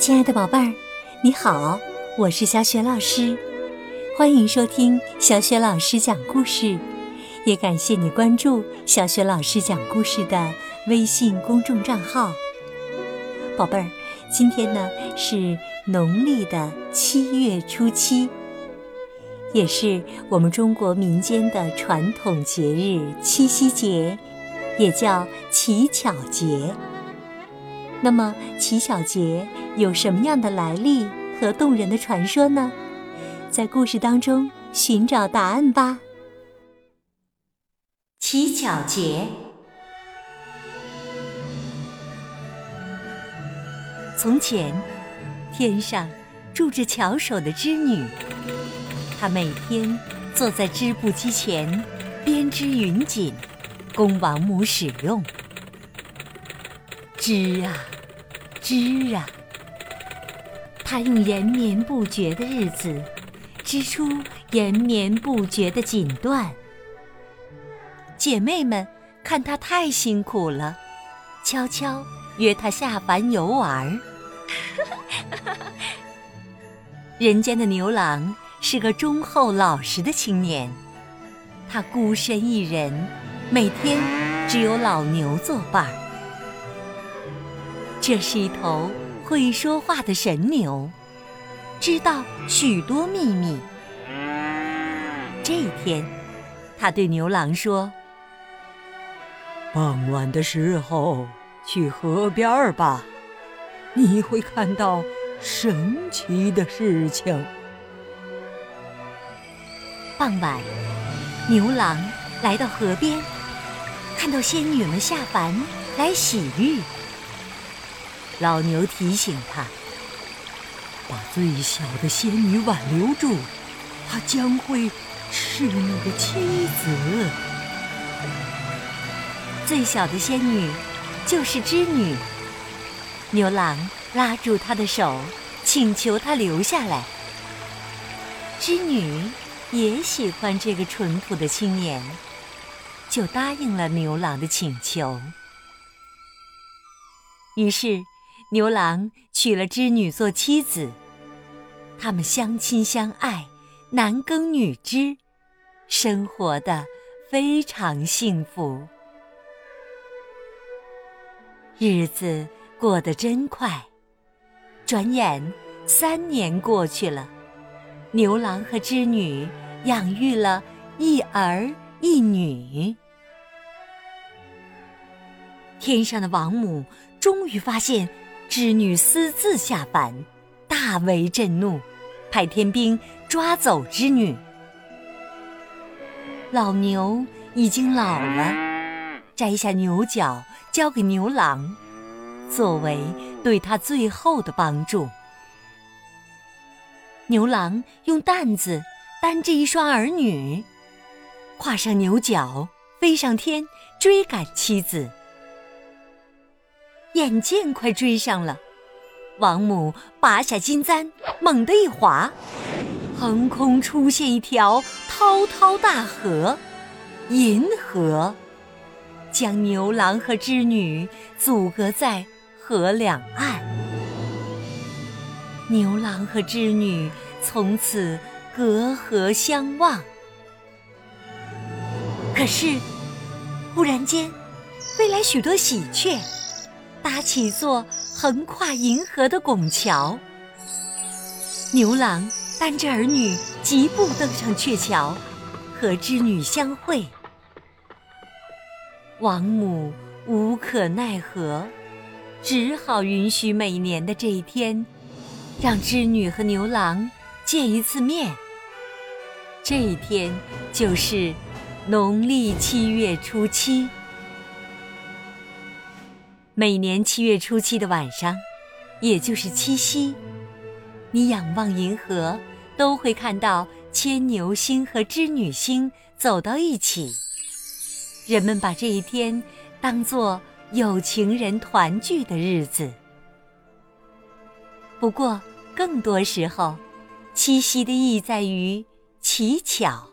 亲爱的宝贝儿，你好，我是小雪老师，欢迎收听小雪老师讲故事，也感谢你关注小雪老师讲故事的微信公众账号。宝贝儿，今天呢是农历的七月初七，也是我们中国民间的传统节日七夕节，也叫乞巧节。那么，乞巧节有什么样的来历和动人的传说呢？在故事当中寻找答案吧。乞巧节，从前，天上住着巧手的织女，她每天坐在织布机前编织云锦，供王母使用。织啊，织啊，他用延绵不绝的日子，织出延绵不绝的锦缎。姐妹们看他太辛苦了，悄悄约他下凡游玩。人间的牛郎是个忠厚老实的青年，他孤身一人，每天只有老牛作伴儿。这是一头会说话的神牛，知道许多秘密。这一天，他对牛郎说：“傍晚的时候去河边吧，你会看到神奇的事情。”傍晚，牛郎来到河边，看到仙女们下凡来洗浴。老牛提醒他：“把最小的仙女挽留住，她将会是你的妻子。”最小的仙女就是织女。牛郎拉住她的手，请求她留下来。织女也喜欢这个淳朴的青年，就答应了牛郎的请求。于是。牛郎娶了织女做妻子，他们相亲相爱，男耕女织，生活的非常幸福。日子过得真快，转眼三年过去了，牛郎和织女养育了一儿一女。天上的王母终于发现。织女私自下凡，大为震怒，派天兵抓走织女。老牛已经老了，摘下牛角交给牛郎，作为对他最后的帮助。牛郎用担子担着一双儿女，跨上牛角，飞上天，追赶妻子。眼见快追上了，王母拔下金簪，猛地一划，横空出现一条滔滔大河——银河，将牛郎和织女阻隔在河两岸。牛郎和织女从此隔河相望。可是，忽然间，飞来许多喜鹊。搭起一座横跨银河的拱桥，牛郎担着儿女疾步登上鹊桥，和织女相会。王母无可奈何，只好允许每年的这一天，让织女和牛郎见一次面。这一天就是农历七月初七。每年七月初七的晚上，也就是七夕，你仰望银河，都会看到牵牛星和织女星走到一起。人们把这一天当作有情人团聚的日子。不过，更多时候，七夕的意义在于乞巧。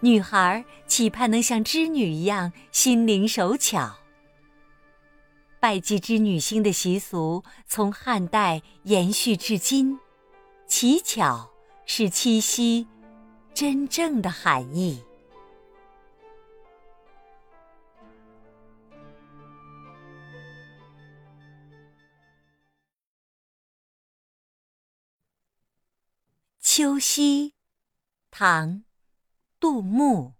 女孩期盼能像织女一样心灵手巧。拜祭织女星的习俗从汉代延续至今，乞巧是七夕真正的含义。秋夕，唐·杜牧。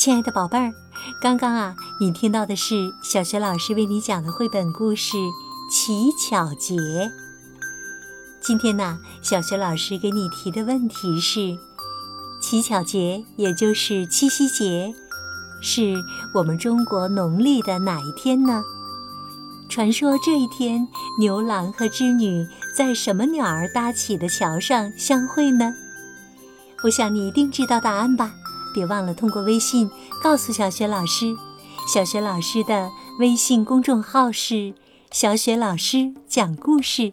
亲爱的宝贝儿，刚刚啊，你听到的是小学老师为你讲的绘本故事《乞巧节》。今天呢，小学老师给你提的问题是：乞巧节，也就是七夕节，是我们中国农历的哪一天呢？传说这一天，牛郎和织女在什么鸟儿搭起的桥上相会呢？我想你一定知道答案吧。别忘了通过微信告诉小雪老师，小雪老师的微信公众号是“小雪老师讲故事”，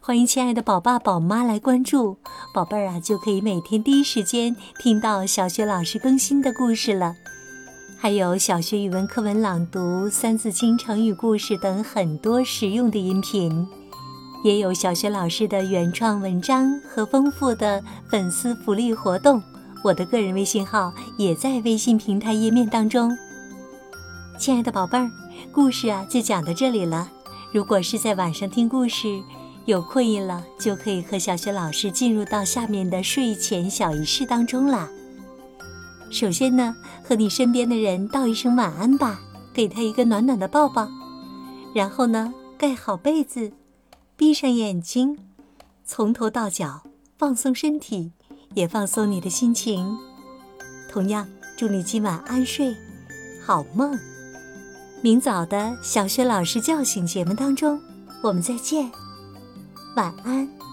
欢迎亲爱的宝爸宝妈来关注，宝贝儿啊就可以每天第一时间听到小雪老师更新的故事了。还有小学语文课文朗读、三字经、成语故事等很多实用的音频，也有小学老师的原创文章和丰富的粉丝福利活动。我的个人微信号也在微信平台页面当中。亲爱的宝贝儿，故事啊就讲到这里了。如果是在晚上听故事，有困意了，就可以和小雪老师进入到下面的睡前小仪式当中啦。首先呢，和你身边的人道一声晚安吧，给他一个暖暖的抱抱。然后呢，盖好被子，闭上眼睛，从头到脚放松身体。也放松你的心情，同样祝你今晚安睡，好梦。明早的小雪老师叫醒节目当中，我们再见，晚安。